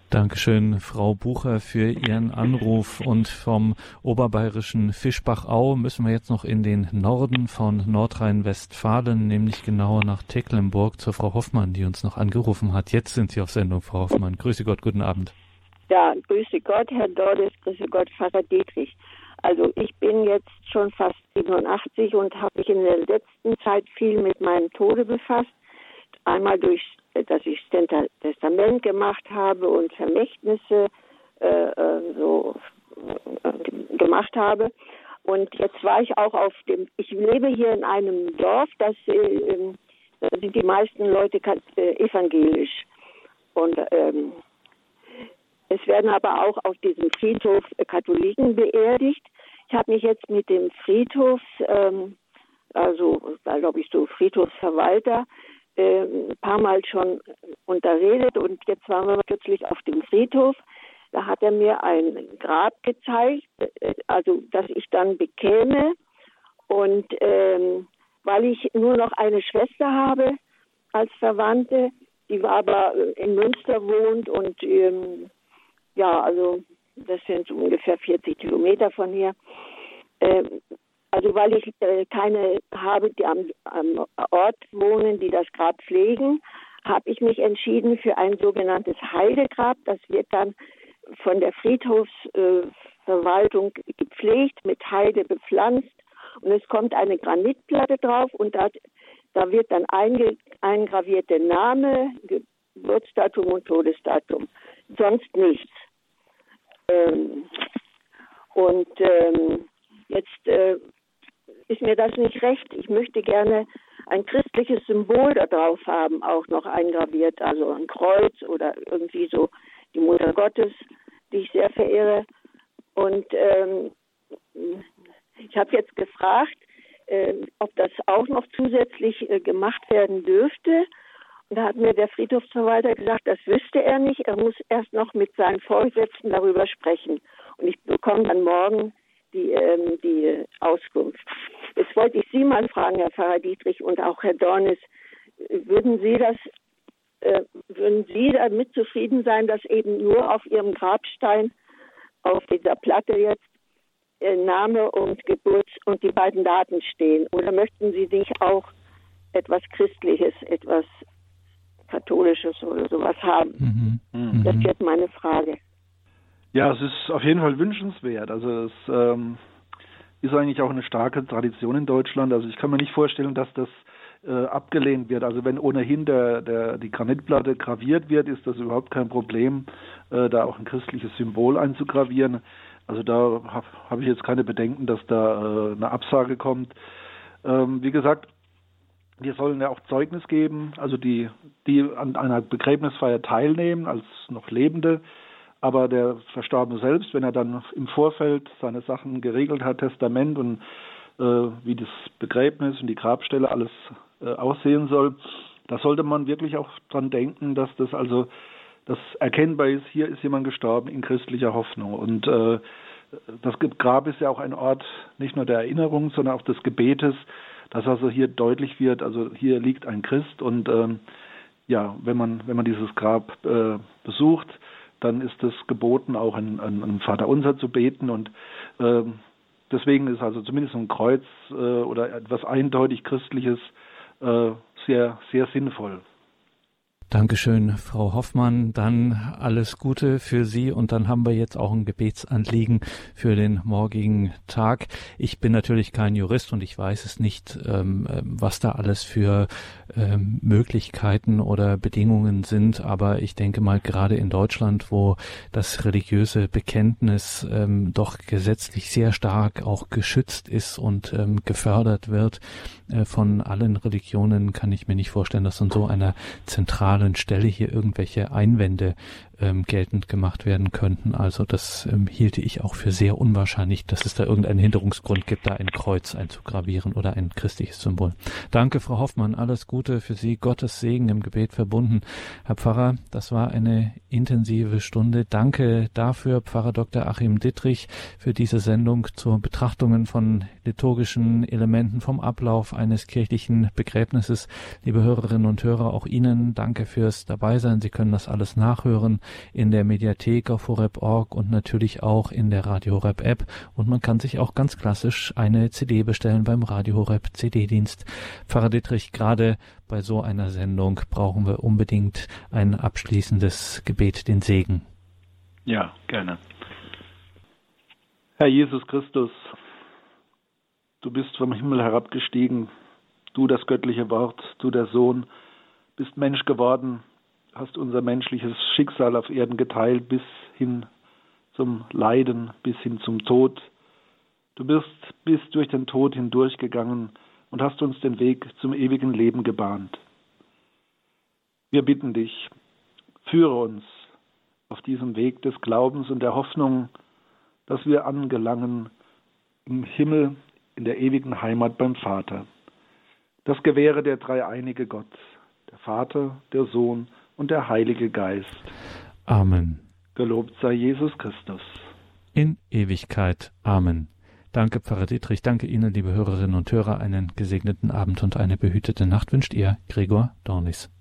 Dankeschön, Frau Bucher, für Ihren Anruf. Und vom oberbayerischen Fischbachau müssen wir jetzt noch in den Norden von Nordrhein-Westfalen, nämlich genauer nach Tecklenburg, zur Frau Hoffmann, die uns noch angerufen hat. Jetzt sind Sie auf Sendung, Frau Hoffmann. Grüße Gott, guten Abend. Ja, grüße Gott, Herr Dordes, grüße Gott, Pfarrer Dietrich. Also ich bin jetzt schon fast 87 und habe mich in der letzten Zeit viel mit meinem Tode befasst. Einmal durch dass ich Testament gemacht habe und Vermächtnisse äh, äh, so äh, gemacht habe. Und jetzt war ich auch auf dem, ich lebe hier in einem Dorf, das äh, da sind die meisten Leute äh, evangelisch. Und ähm, es werden aber auch auf diesem Friedhof Katholiken beerdigt. Ich habe mich jetzt mit dem Friedhof, ähm, also glaube ich so Friedhofsverwalter, äh, ein paar Mal schon unterredet und jetzt waren wir plötzlich auf dem Friedhof. Da hat er mir ein Grab gezeigt, äh, also dass ich dann bekäme. Und ähm, weil ich nur noch eine Schwester habe als Verwandte, die war aber in Münster wohnt und ähm, ja, also das sind ungefähr 40 Kilometer von hier. Ähm, also weil ich äh, keine habe, die am, am, Ort wohnen, die das Grab pflegen, habe ich mich entschieden für ein sogenanntes Heidegrab. Das wird dann von der Friedhofsverwaltung äh, gepflegt, mit Heide bepflanzt und es kommt eine Granitplatte drauf und da, da wird dann eingraviert der Name, Geburtsdatum und Todesdatum. Sonst nichts. Ähm, und ähm, jetzt äh, ist mir das nicht recht. Ich möchte gerne ein christliches Symbol da drauf haben, auch noch eingraviert, also ein Kreuz oder irgendwie so die Mutter Gottes, die ich sehr verehre. Und ähm, ich habe jetzt gefragt, äh, ob das auch noch zusätzlich äh, gemacht werden dürfte. Da hat mir der Friedhofsverwalter gesagt, das wüsste er nicht. Er muss erst noch mit seinen Vorgesetzten darüber sprechen. Und ich bekomme dann morgen die, ähm, die Auskunft. Jetzt wollte ich Sie mal fragen, Herr Pfarrer Dietrich und auch Herr Dornis, würden Sie das, äh, würden Sie damit zufrieden sein, dass eben nur auf Ihrem Grabstein, auf dieser Platte jetzt, äh, Name und Geburt und die beiden Daten stehen? Oder möchten Sie nicht auch etwas Christliches, etwas Katholisches oder sowas haben? Mhm. Mhm. Das ist jetzt meine Frage. Ja, es ist auf jeden Fall wünschenswert. Also es ähm, ist eigentlich auch eine starke Tradition in Deutschland. Also ich kann mir nicht vorstellen, dass das äh, abgelehnt wird. Also wenn ohnehin der, der, die Granitplatte graviert wird, ist das überhaupt kein Problem, äh, da auch ein christliches Symbol einzugravieren. Also da habe hab ich jetzt keine Bedenken, dass da äh, eine Absage kommt. Ähm, wie gesagt, wir sollen ja auch Zeugnis geben, also die, die an einer Begräbnisfeier teilnehmen als noch Lebende. Aber der Verstorbene selbst, wenn er dann im Vorfeld seine Sachen geregelt hat, Testament und äh, wie das Begräbnis und die Grabstelle alles äh, aussehen soll, da sollte man wirklich auch dran denken, dass das also das erkennbar ist, hier ist jemand gestorben in christlicher Hoffnung. Und äh, das Grab ist ja auch ein Ort nicht nur der Erinnerung, sondern auch des Gebetes, dass also hier deutlich wird, also hier liegt ein Christ und ähm, ja, wenn man wenn man dieses Grab äh, besucht, dann ist es geboten, auch ein, ein, ein Vaterunser zu beten und äh, deswegen ist also zumindest ein Kreuz äh, oder etwas eindeutig Christliches äh, sehr, sehr sinnvoll. Dankeschön, Frau Hoffmann. Dann alles Gute für Sie und dann haben wir jetzt auch ein Gebetsanliegen für den morgigen Tag. Ich bin natürlich kein Jurist und ich weiß es nicht, ähm, was da alles für ähm, Möglichkeiten oder Bedingungen sind, aber ich denke mal gerade in Deutschland, wo das religiöse Bekenntnis ähm, doch gesetzlich sehr stark auch geschützt ist und gefördert wird äh, von allen Religionen, kann ich mir nicht vorstellen, dass an so einer zentralen zentralen Stelle hier irgendwelche Einwände ähm, geltend gemacht werden könnten. Also das ähm, hielte ich auch für sehr unwahrscheinlich, dass es da irgendeinen Hinderungsgrund gibt, da ein Kreuz einzugravieren oder ein christliches Symbol. Danke, Frau Hoffmann. Alles Gute für Sie. Gottes Segen im Gebet verbunden. Herr Pfarrer, das war eine intensive Stunde. Danke dafür, Pfarrer Dr. Achim Dittrich, für diese Sendung zur Betrachtungen von liturgischen Elementen vom Ablauf eines kirchlichen Begräbnisses. Liebe Hörerinnen und Hörer, auch Ihnen danke fürs Dabeisein. Sie können das alles nachhören in der Mediathek auf horep.org und natürlich auch in der Radio Horep App. Und man kann sich auch ganz klassisch eine CD bestellen beim Radio Horep CD-Dienst. Pfarrer Dietrich, gerade bei so einer Sendung brauchen wir unbedingt ein abschließendes Gebet, den Segen. Ja, gerne. Herr Jesus Christus, du bist vom Himmel herabgestiegen, du das göttliche Wort, du der Sohn, bist Mensch geworden, hast unser menschliches Schicksal auf Erden geteilt bis hin zum Leiden, bis hin zum Tod. Du bist bis durch den Tod hindurchgegangen und hast uns den Weg zum ewigen Leben gebahnt. Wir bitten dich, führe uns auf diesem Weg des Glaubens und der Hoffnung, dass wir angelangen im Himmel in der ewigen Heimat beim Vater. Das gewähre der dreieinige Gott, der Vater, der Sohn und der Heilige Geist. Amen. Gelobt sei Jesus Christus. In Ewigkeit. Amen. Danke, Pfarrer Dietrich. Danke Ihnen, liebe Hörerinnen und Hörer. Einen gesegneten Abend und eine behütete Nacht wünscht Ihr Gregor Dornis.